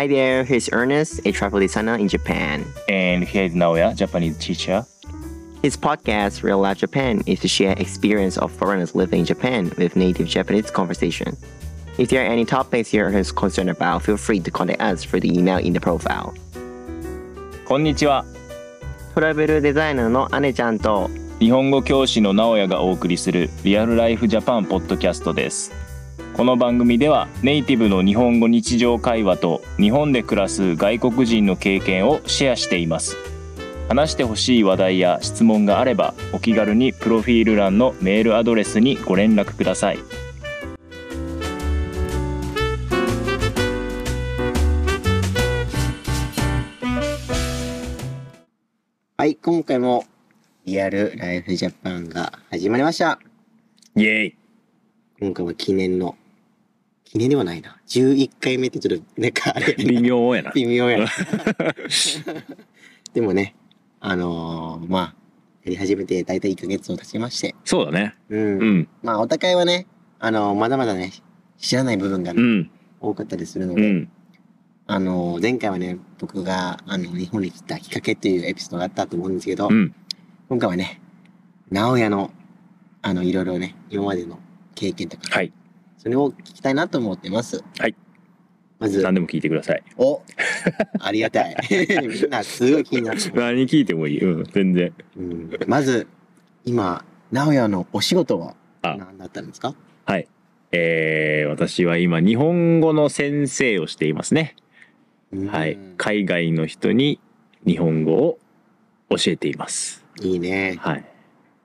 Hi there, here's Ernest, a travel designer in Japan. And here's Naoya, Japanese teacher. His podcast, Real Life Japan, is to share experience of foreigners living in Japan with native Japanese conversation. If there are any topics you're concerned about, feel free to contact us through the email in the profile. こんにちは。トラベルデザイナーの姉ちゃんと日本語教師の直哉がお送りするリアルライフジャパンポッドキャストです。 この番組ではネイティブの日本語日常会話と日本で暮らす外国人の経験をシェアしています。話してほしい話題や質問があればお気軽にプロフィール欄のメールアドレスにご連絡ください。はい、今回もリアルライフジャパンが始まりました。イエーイ今回は記念の、記念ではないな。11回目ってちょっと、なんかあれ、微妙やな。微妙やな。でもね、あのーまあ、やり始めて大体1ヶ月を経ちまして、そうだね。うん。うん。まあ、お互いはね、あのーまだまだね、知らない部分がね、うん。多かったりするので、うん。あのー前回はね、僕が、あの、日本に来たきっかけっていうエピソードがあったと思うんですけど、うん。今回はね、直哉の、あの、いろいろね、今までの経験とか、はい。それを聞きたいなと思ってます。はい。まず、何でも聞いてください。おありがたい。みんなすごい気になって。何聞いてもいい。うん。全然。うん、まず、今、直哉のお仕事はあ何だったんですか？はい。えー、私は今日本語の先生をしていますね。はいうん。海外の人に日本語を教えています。いいね。はい。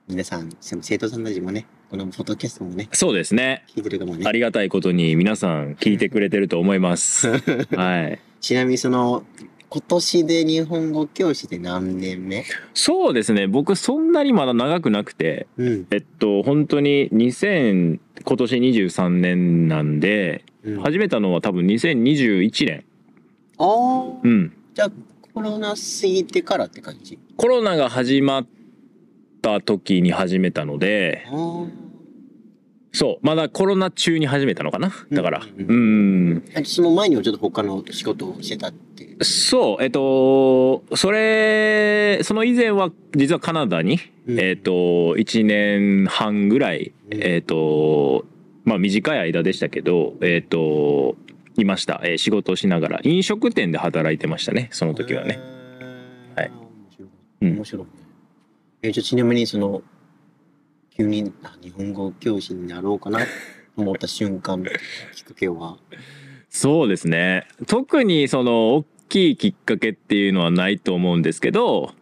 皆さん、生徒さんたちもね、このポッドキャストもね、そうですね。聞いてるかもねあ。りがたいことに皆さん聞いてくれてると思います。はい。ちなみにその、今年で日本語教師で何年目？そうですね。僕そんなにまだ長くなくて、うん。えっと、本当に2000、今年23年なんで、うん、始めたのは多分2021年。ああ、うん。じゃあコロナ過ぎてからって感じ？コロナが始まった時に始めたので。そう、まだコロナ中に始めたのかな？だから。ううんん。えその前にはちょっと他の仕事をしてたっていう？そう、えっと、それ、その以前は実はカナダに、うんえっと、1年半ぐらい、うんえっと、まあ短い間でしたけど、えっと、いました。えー仕事をしながら、飲食店で働いてましたね、その時はね。はい面白い。うん面白いね。え、じゃあちなみにその、急にあ日本語教師になろうかなと思った瞬間、きっかけは？そうですね。特にその大きいきっかけっていうのはないと思うんですけど、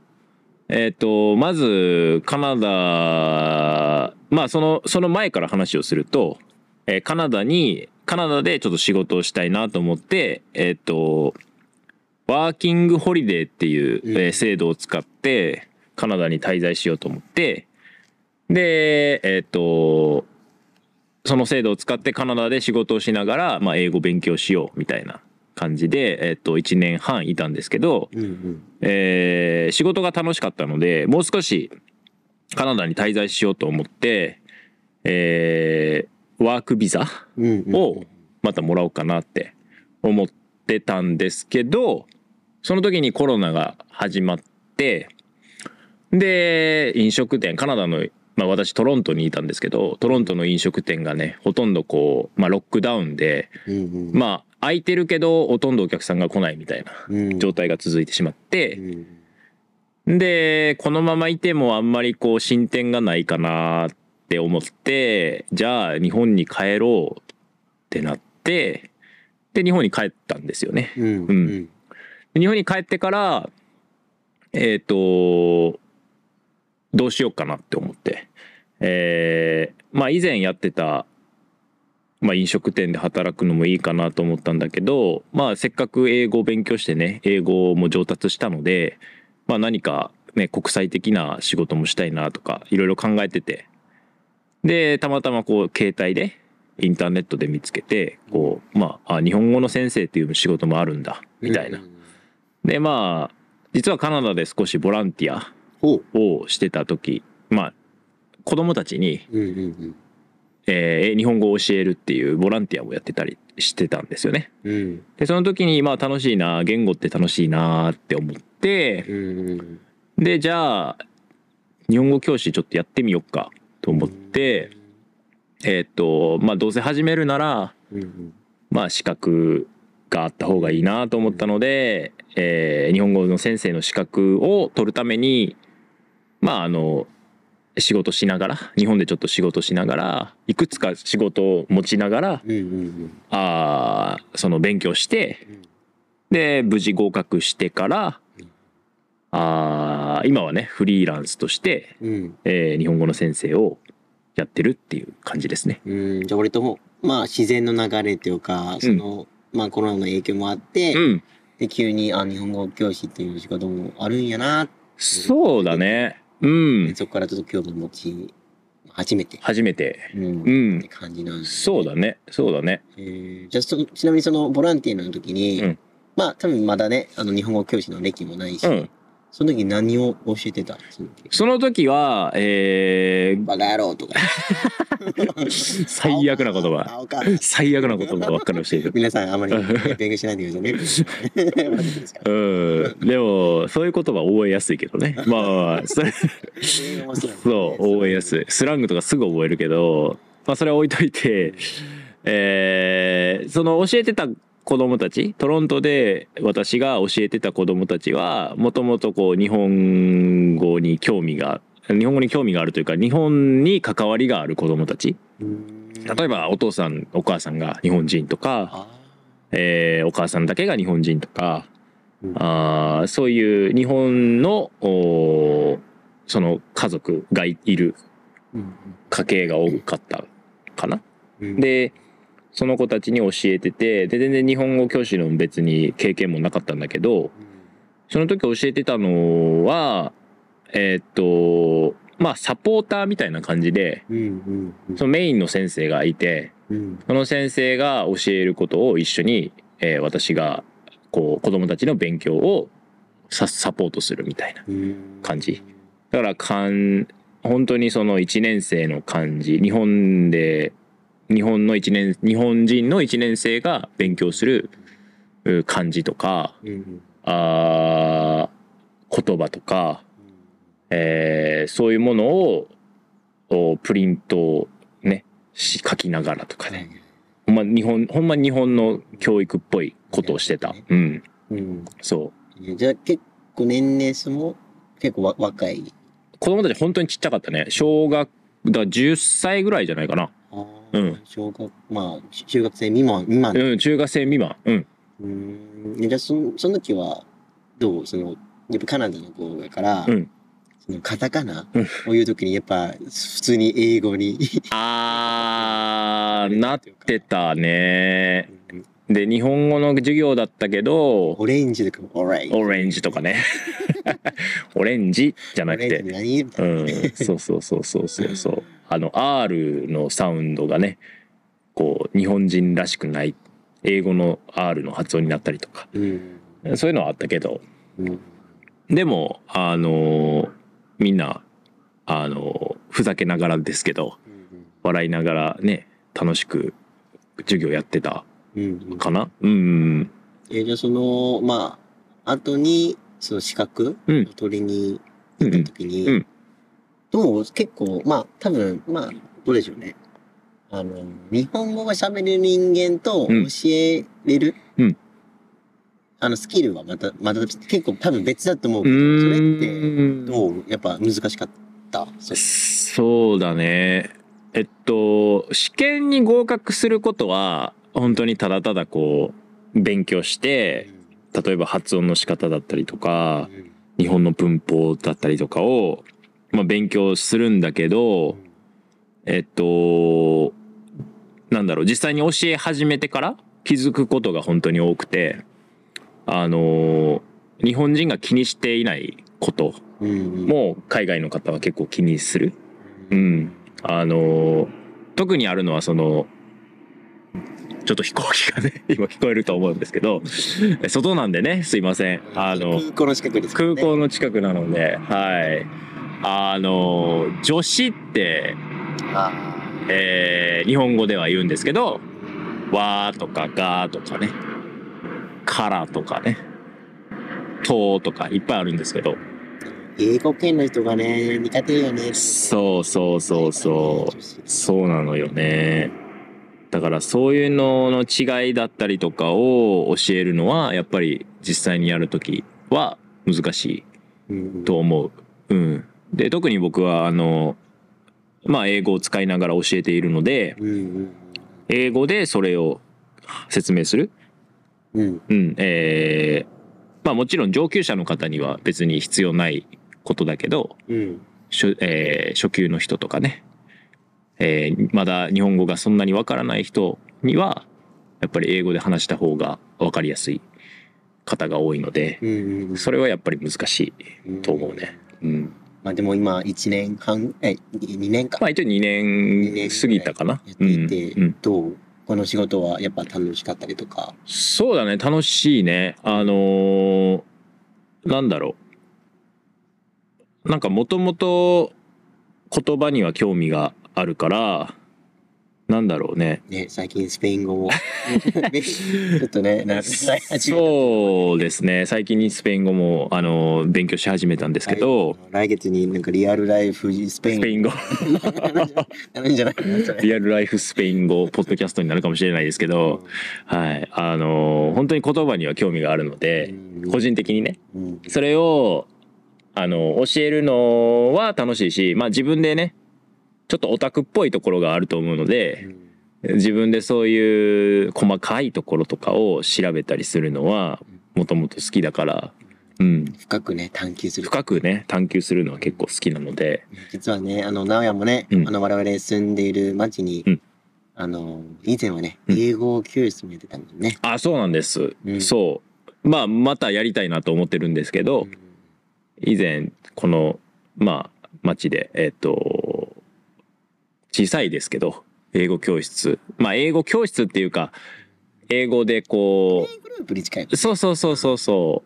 えっ、と、まずカナダ、まあその、その前から話をすると、えーカナダに、カナダでちょっと仕事をしたいなと思って、えっ、と、ワーキングホリデーっていう、うんえー制度を使ってカナダに滞在しようと思って、で、えっ、と、その制度を使ってカナダで仕事をしながら、まあ、英語勉強しようみたいな感じで、えっと、1年半いたんですけど、うんうん。えー仕事が楽しかったので、もう少しカナダに滞在しようと思って、えーワークビザをまたもらおうかなって思ってたんですけど、その時にコロナが始まって、で、飲食店、カナダの、まあ私トロントにいたんですけど、トロントの飲食店がね、ほとんどこう、まあロックダウンで、うんうん、まあ空いてるけど、ほとんどお客さんが来ないみたいなうん。状態が続いてしまっうて、ん。で、このままいてもあんまりこう進展がないかなって思って、じゃあ日本に帰ろうってなって、で、日本に帰ったんですよね。うんううん。日本に帰ってから、えっ、と、どうしようかなって思って。えーまあ以前やってた、まあ飲食店で働くのもいいかなと思ったんだけど、まあせっかく英語を勉強してね、英語も上達したので、まあ何かね、国際的な仕事もしたいなとか、いろいろ考えてて。で、たまたまこう携帯で、インターネットで見つけて、こう、まあ、あ日本語の先生っていう仕事もあるんだ、みたいなう。んで、まあ、実はカナダで少しボランティア。をしてた時、まあ、子供たちに、うんうんえー日本語を教えるっていうボランティアをやってたりしてたんですよね。うん。でその時にまあ楽しいな言語って楽しいなって思ってうんでじゃあ日本語教師ちょっとやってみよっかと思ってえーっとまあどうせ始めるならうんまあ資格があった方がいいなと思ったので、えー日本語の先生の資格を取るためにまああの仕事しながら日本でちょっと仕事しながらいくつか仕事を持ちながらうんうんあーその勉強してうん。で無事合格してからうん。あー今はねフリーランスとして、うん。えー日本語の先生をやってるっていう感じですね。うん。じゃあ割ともまあ自然の流れというかその、まあコロナの影響もあって、うん。で急にあ日本語教師っていう仕事もあるんやな、そうだね。うんそこからちょっと興味持ち初めて、初めて。うんうんって感じなんです、そうだね。そうだね。えーじゃあそちなみにそのボランティアの時に、うんまあ多分まだねあの日本語教師の歴もないし、うん。その時何を教えてた？その時は、えー、バカ野郎とか 最悪な言葉。最悪な言葉ばっかり教えてる。皆さんあまり勉強しないでくださいね うん。でも、そういう言葉覚えやすいけどね。まあまあまあ、それ、そう、覚えやすい。スラングとかすぐ覚えるけど、まあそれは置いといて、えー、その教えてた子供たち、トロントで私が教えてた子供たちは、もともとこう日本語に興味が、日本語に興味があるというか、日本に関わりがある子供たち。うん。例えばお父さん、お母さんが日本人とか、あえーお母さんだけが日本人とか、うん。あーそういう日本のその家族がいいる家系が多かったかな。うん。でその子たちに教えててで全然日本語教師の別に経験もなかったんだけどその時教えてたのはえーっとまあサポーターみたいな感じでそのメインの先生がいてうん。その先生が教えることを一緒に、えー私がこう子供たちの勉強をササポートするみたいなうん。感じ。だからかん本当にその1年生の感じ日本で日本の1年日本人の1年生が勉強するう感じとかうんあー言葉とか、えーそういうものをおプリントをねし書きながらとかね。ほんま日本ほんま日本の教育っぽいことをしてた。うん。うん。そう。じゃあ結構年齢層も結構わ若い。子供たち本当にちっちゃかったね。小学だから10歳ぐらいじゃないかなうん。小学まあ中学生未満未満。うん中学生未満。うん。うん。じゃあそのその時はどう？そのやっぱカナダの子だから、うん。そのカタカナ？うん。を言う時にやっぱ普通に英語にあーなってたね。うんで日本語の授業だったけどオレンジとかオレンジ。オレンジとかね。オレンジじゃなくて。うん、そうそうそうそうそうそう。あの R のサウンドがねこう日本人らしくない英語の R の発音になったりとか。うん。そういうのはあったけど。うん。でもあのみんなあのふざけながらですけど笑いながらね楽しく授業やってたうんうん。かな？うんえじゃあそのまあ後にその資格うん。を取りに行った時に、うん。うんどう結構まあ多分まあどうでしょうね。あの日本語が喋る人間とうん。教えれる、うん。あのスキルはまたまた結構多分別だと思ううけどそれってんどう？やっぱ難しかった？そそうだね。えっと試験に合格することは本当にただただこう勉強して例えば発音の仕方だったりとか日本の文法だったりとかを、まあ、勉強するんだけどえっとなんだろう実際に教え始めてから気づくことが本当に多くてあの日本人が気にしていないことも海外の方は結構気にする。うん。あの、特にあるのはその、ちょっと飛行機がね、今聞こえると思うんですけど、外なんでね、すいません。あの、空港の近くですから空ね港の近くなので、はい。あの、女子って、あえー日本語では言うんですけど、わーとかがーとかね、からとかね、ととかいっぱいあるんですけど、英語圏の人がね、苦手よね。そうそうそうそう。そうなのよね。だからそういうのの違いだったりとかを教えるのはやっぱり実際にやるときは難しいうん。と思う。うん。で、特に僕はあの、まあ英語を使いながら教えているので、うんうん英語でそれを説明する。うん。うん。えーまあもちろん上級者の方には別に必要ないことだけど、うん。初,、えー初級の人とかね、えーまだ日本語がそんなにわからない人にはやっぱり英語で話した方がわかりやすい方が多いので。それはやっぱり難しいと思うね。うん、まあでも今1年半、え、2年か。まあ一応2年過ぎたかな。やっていて、うんうんどう？この仕事はやっぱ楽しかったりとか？そうだね楽しいね。あのーなんだろうなんかもともと言葉には興味があるからなんだろうね。ね、最近スペイン語も。ちょっとね、そうですね。最近にスペイン語もあの勉強し始めたんですけど、来月になんかリアルライフスペイン。語。リアルライフスペイン語ポッドキャストになるかもしれないですけど、はい。あの本当に言葉には興味があるので、うん。個人的にね。うん。それをあの教えるのは楽しいしまあ自分でねちょっとオタクっぽいところがあると思うので、自分でそういう細かいところとかを調べたりするのはもともと好きだから、うん、深くね探求する。深くね探求するのは結構好きなので。実はねあの直哉もね、うん。あの我々住んでいる町に、うん。あの以前はねうん。英語教室もやってたんだよね、あそうなんです、うん。そう。まあまたやりたいなと思ってるんですけど、以前このまあ町でえっ、と小さいですけど英語教室。まあ英語教室っていうか英語でこグループに近い。うそうそうそうそうそ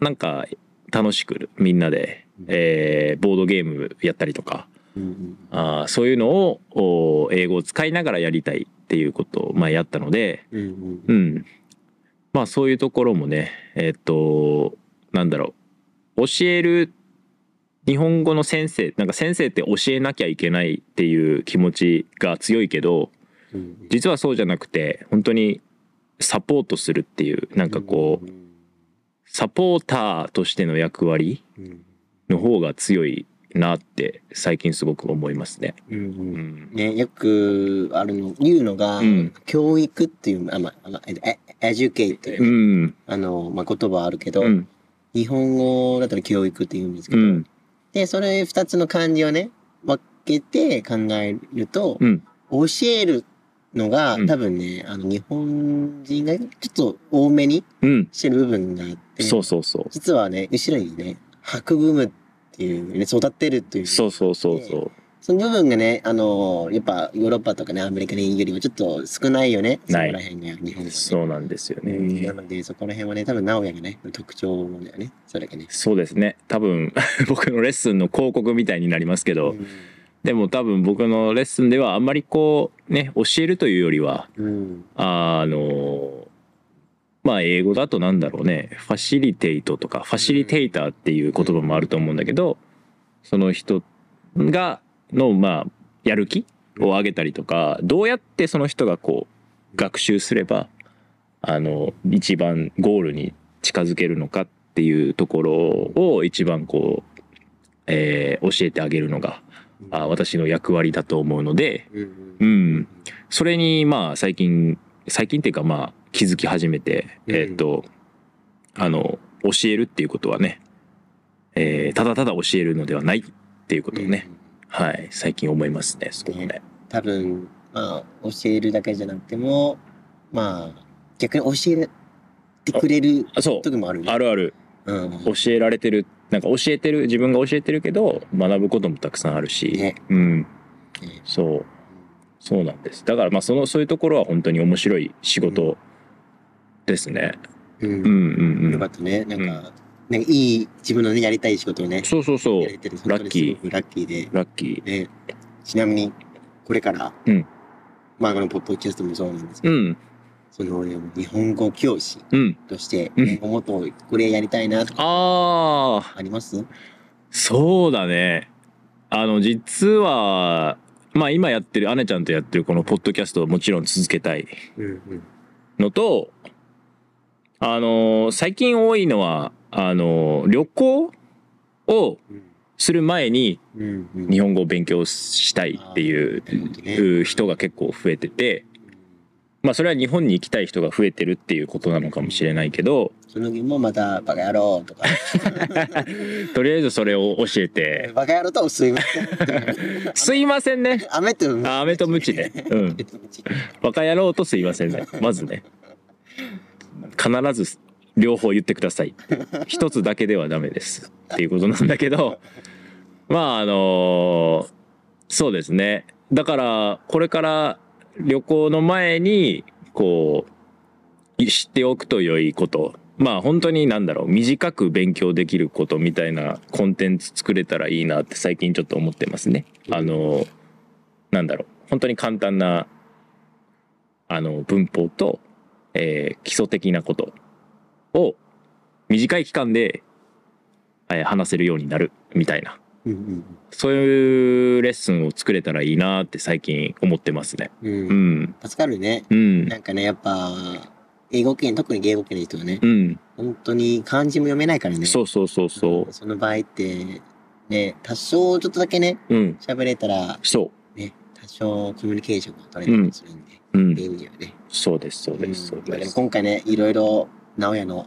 う。なんか楽しくみんなで、えーボードゲームやったりとか。うんうんあーそういうのをお英語を使いながらやりたいっていうことを、まあ、やったので、うんうんうん。まあそういうところもね、えっと、なんだろう。教える日本語の先生、なんか先生って教えなきゃいけないっていう気持ちが強いけど、うん実はそうじゃなくて、本当にサポートするっていう、なんかこう、サポーターとしての役割うんの方が強いなって最近すごく思いますね。うんううんん。ね、よくあるの言うのが、うん教育っていうあまあまあえエデュケイトいうん。あのまあ言葉あるけど、うん。日本語だったら教育って言うんですけど、うん。でそれ二つの漢字をね分けて考えると、うん。教えるのが、うん多分ねあの日本人がちょっと多めにうん。してる部分があってそうそうそう。実はね後ろにね育むっていう、ね、育てるっていうそうそうそうそう。その部分がね、あのやっぱヨーロッパとかね、アメリカによりはちょっと少ないよね。ないそこら辺が、日本はね。そうなんですよね。うんなので、そこら辺はね、多分、直哉がね、特徴だよね。それがね。そうですね多分 僕のレッスンの広告みたいになりますけど、うんでも多分僕のレッスンではあんまりこうね教えるというよりはうん。あのまあ英語だとなんだろうねファシリテイトとかファシリテイターっていう言葉もあると思うんだけどその人がのまあやる気を上げたりとかどうやってその人がこう学習すればあの一番ゴールに近づけるのかっていうところを一番こう、えー教えてあげるのがあ私の役割だと思うのでうん。うん。それにまあ最近最近っていうかまあ気づき始めて、うん。えっ、とあの教えるっていうことはね、えーただただ教えるのではないっていうことをね、はい最近思いますねそうね。多分、まあ、教えるだけじゃなくても、まあ、逆に教えてくれるあそう。時もあるよね。あるある。うん。教えられてるなんか教えてる自分が教えてるけど学ぶこともたくさんあるし、ね。うん。ね。そう。そうなんです。だからまあそのそういうところは本当に面白い仕事ですね、うん。うん、うんうん。よかったね。なんか、なんかいい自分のね、やりたい仕事をね、そうそうそうやれてる。ラッキーラッキーで。ラッキーね、ちなみに、これから、うんまあこのポッドキャストもそうなんですけど、うん。その日本語教師うん。として、うん今後もっとこれやりたいなとかああ、あります？そうだね。あの、実は、まあ今やってる、姉ちゃんとやってるこのポッドキャストをもちろん続けたいうんうん。のと、あの、最近多いのは、あの、旅行をうんする前に。日本語を勉強したいっていう人が結構増えてて、まあそれは日本に行きたい人が増えてるっていうことなのかもしれないけど、その時もまたバカ野郎とか、とりあえずそれを教えて、バカ野郎とすいません。すいませんね。雨とムあ飴とムチねうん飴とムチバカ野郎とすいませんね。まずね。必ず両方言ってください。一つだけではダメです。っていうことなんだけど、まああのそうですね。だから、これから旅行の前に、こう、知っておくと良いこと。まあ本当になんだろう、短く勉強できることみたいなコンテンツ作れたらいいなって最近ちょっと思ってますね。あのなんだろう、本当に簡単なあの文法と、えー基礎的なことを短い期間で、えー話せるようになるみたいな。うんそういうレッスンを作れたらいいなって最近思ってますね。うん。う。うん。ん助かるね。うん。なんかね、やっぱ、英語圏、特に英語圏の人はね、うん。本当に漢字も読めないからね。そうそうそうそその場合って、ね、多少ちょっとだけね、ううん。喋れたら、そね、多少コミュニケーションが取れたりするんで、ううん。っていう意味ではね。そうですそうですそうでもです。今回ね、いろいろ、直哉の、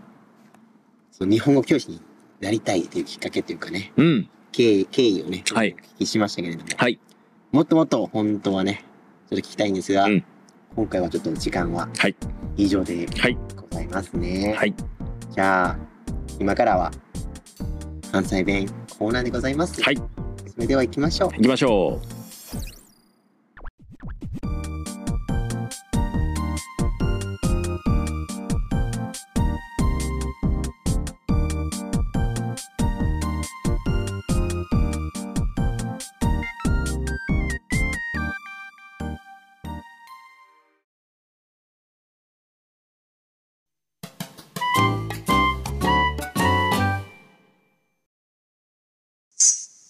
その日本語教師になりたいっていうきっかけっていうかね、うん。経緯、経緯をね、はい。お聞きしましたけれども、はい。もっともっと本当はね、ちょっと聞きたいんですが、うん。今回はちょっと時間ははい。以上ではい。ございますね。はい。じゃあ、今からは関西弁コーナーでございます。はい。それでは行きましょう。行きましょう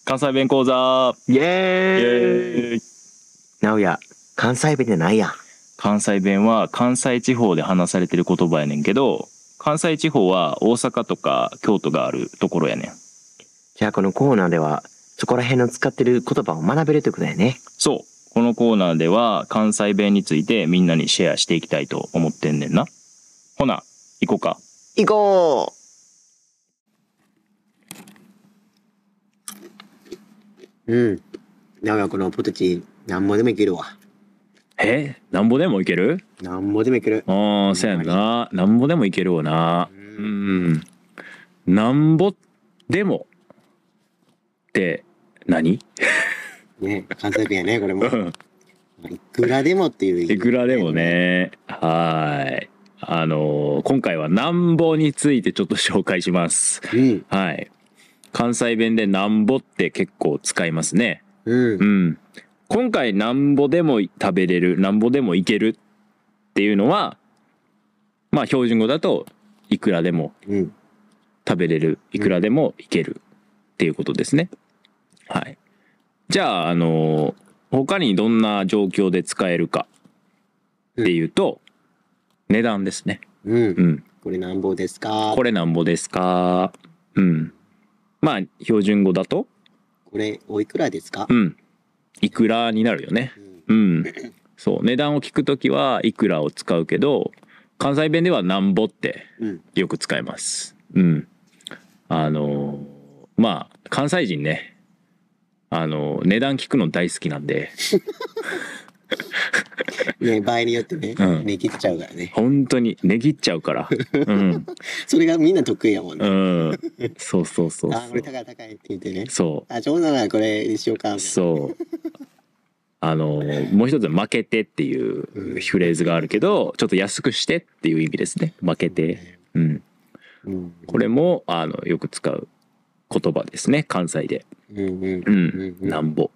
関西弁講座。イエーイ。ーイ。直哉、関西弁って何や関西弁は関西地方で話されてる言葉やねんけど関西地方は大阪とか京都があるところやねん。じゃあこのコーナーでは、そこら辺の使ってる言葉を学べるということだよね。そう。このコーナーでは関西弁についてみんなにシェアしていきたいと思ってんねんな。ほな行こうか。行こうん。だからこのポテチ、なんぼでもいけるわ。え？なんぼでもいける？なんぼでもいける。ああそうやんな。なんぼでもいけるわな。ううん。んなんぼでも。って何？ね、関西弁やね、これも。うん。いくらでもっていう意味。いくらでもね。はい。あの今回はなんぼについてちょっと紹介します。うん。はい関西弁でなんぼって結構使いますねうんう。ん今回なんぼでも食べれるなんぼでもいけるっていうのはまあ標準語だといくらでもうん。食べれるいくらでもいけるっていうことですね。はい。じゃああの他にどんな状況で使えるかっていうと、値段ですね。うんう。ん。これなんぼですか？これなんぼですか？うん。まあ標準語だと？これおいくらですか？うん。いくらになるよね。うんうん。そう値段を聞くときはいくらを使うけど関西弁ではなんぼってうん。よく使います。うん。あのまあ関西人ねあの値段聞くの大好きなんで ね、場合によってね、うん値切っちゃうからね。本当に値切っちゃうから。うん。それがみんな得意やもんうね。ん。そうそうそうあ、これ。高い高いって言ってね。そあ、ちょうどならこれにしようか。う。そう。あのもう一つ負けてっていうフレーズがあるけどちょっと安くしてっていう意味ですね負けて、うん、うん。これもあのよく使う言葉ですね関西でうんうんうん、なんぼ。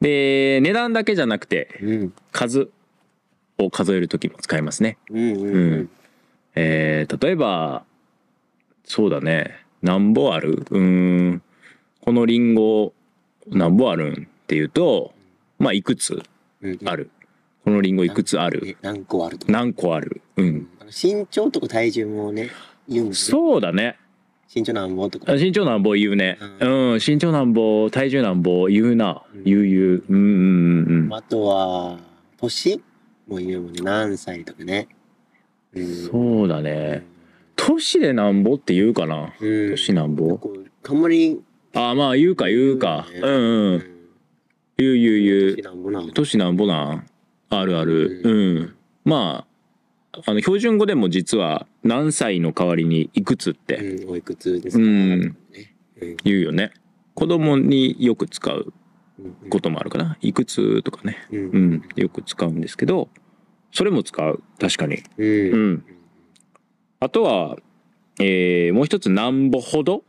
で値段だけじゃなくてうん。数を数える時も使いますね。うんうんううんん。えー例えばそうだねなんぼある？うーんこのリンゴなんぼあるんっていうとまあいくつうん。ある？このリンゴいくつある？え何個ある。何個ある？うん身長とか体重もね、言うんですね。そうだね身長何本と？か。身長なんぼ言うね。ううん。身長なんぼ体重なんぼ言うな。うん。言う言ううんうんうんうん。あとは、年も言うもんね。何歳とかね。うん。そうだね。年でなんぼって言うかな？うん。年なんぼ？あんまりあまあ言うか言うか。うんうん。うん。言う。言う言う年なんぼなん？あるある。うん。まああの標準語でも実は何歳の代わりにいくつってうん、おいくつですか、うん。ねうん言うよね。子供によく使ううんこともあるかな。いくつとかね。うん。うん。よく使うんですけどそれも使う。確かに。うん。うん。あとはえーもう一つなんぼほど？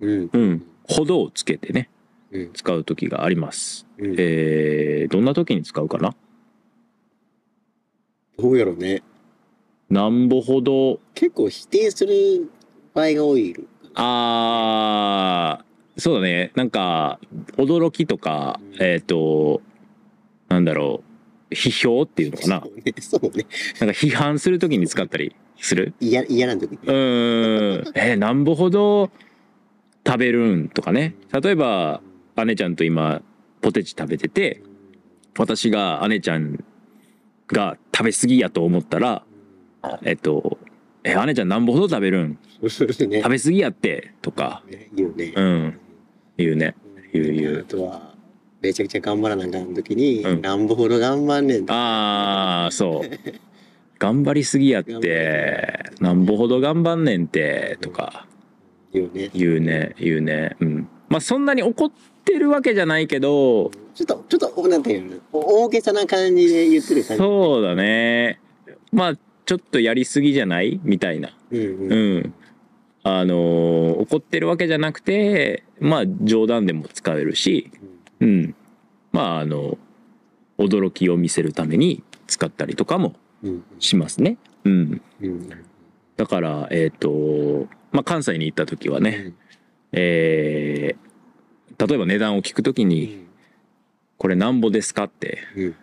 うん。うん。ほどをつけてねうん。使う時があります。うん。えーどんな時に使うかな？どうやろうねなんぼほど。結構否定する場合が多い。あーそうだね。なんか驚きとかうん。えっ、となんだろう。批評っていうのかな。そうね。そうね。なんか批判する時に使ったりする？嫌嫌な時に。うーん。えーなんぼほど食べるんとかね。例えば姉ちゃんと今ポテチ食べてて私が姉ちゃんが食べ過ぎやと思ったらえっと「え姉ちゃんなんぼほど食べるん？うんね。食べ過ぎやって」とか。ね言うね。うん。言うね。言う言う。あとはめちゃくちゃ頑張らなあかん時に、うん。なんぼほど頑張んねんああそう。頑張りすぎやって。なんぼほど頑張んねんてとか。言うね。言うね言うね。うん。まあそんなに怒ってるわけじゃないけどちょっとちょっとなんていうの？大げさな感じで言ってる感じ。そうだね。まあちょっとやりすぎじゃない？みたいな。うんううん。んあのー怒ってるわけじゃなくてまあ冗談でも使えるし。うん。まああの驚きを見せるために使ったりとかもうんしますね。うん。うんだからえっ、とまあ関西に行った時はね、えー例えば値段を聞く時うん。に「これなんぼですか?」ってうん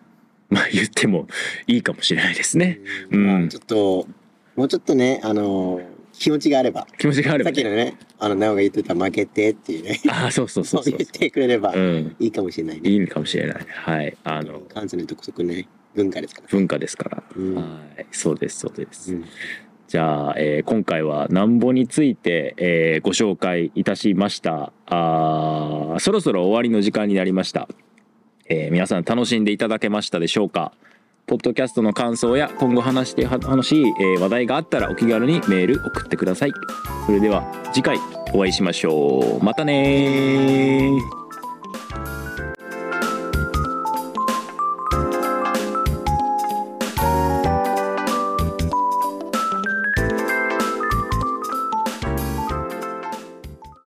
まあ言ってもいいかもしれないですね。うん。まあちょっともうちょっとねあの気持ちがあれば。気持ちがあればさっきのねあの直が言ってた負けてっていうね。ああそうそうそそう。そうう言ってくれればうん。いいかもしれないね。いいかもしれないはい。あの関西の独特ね文化ですから。文化ですから、うん。はい。そうですそうです、うん。じゃあ、えー今回はなんぼについて、えーご紹介いたしました。あーそろそろ終わりの時間になりました、えー皆さん楽しんでいただけましたでしょうか？ポッドキャストの感想や今後話して楽しい、え話題があったらお気軽にメール送ってください。それでは次回お会いしましょう。またね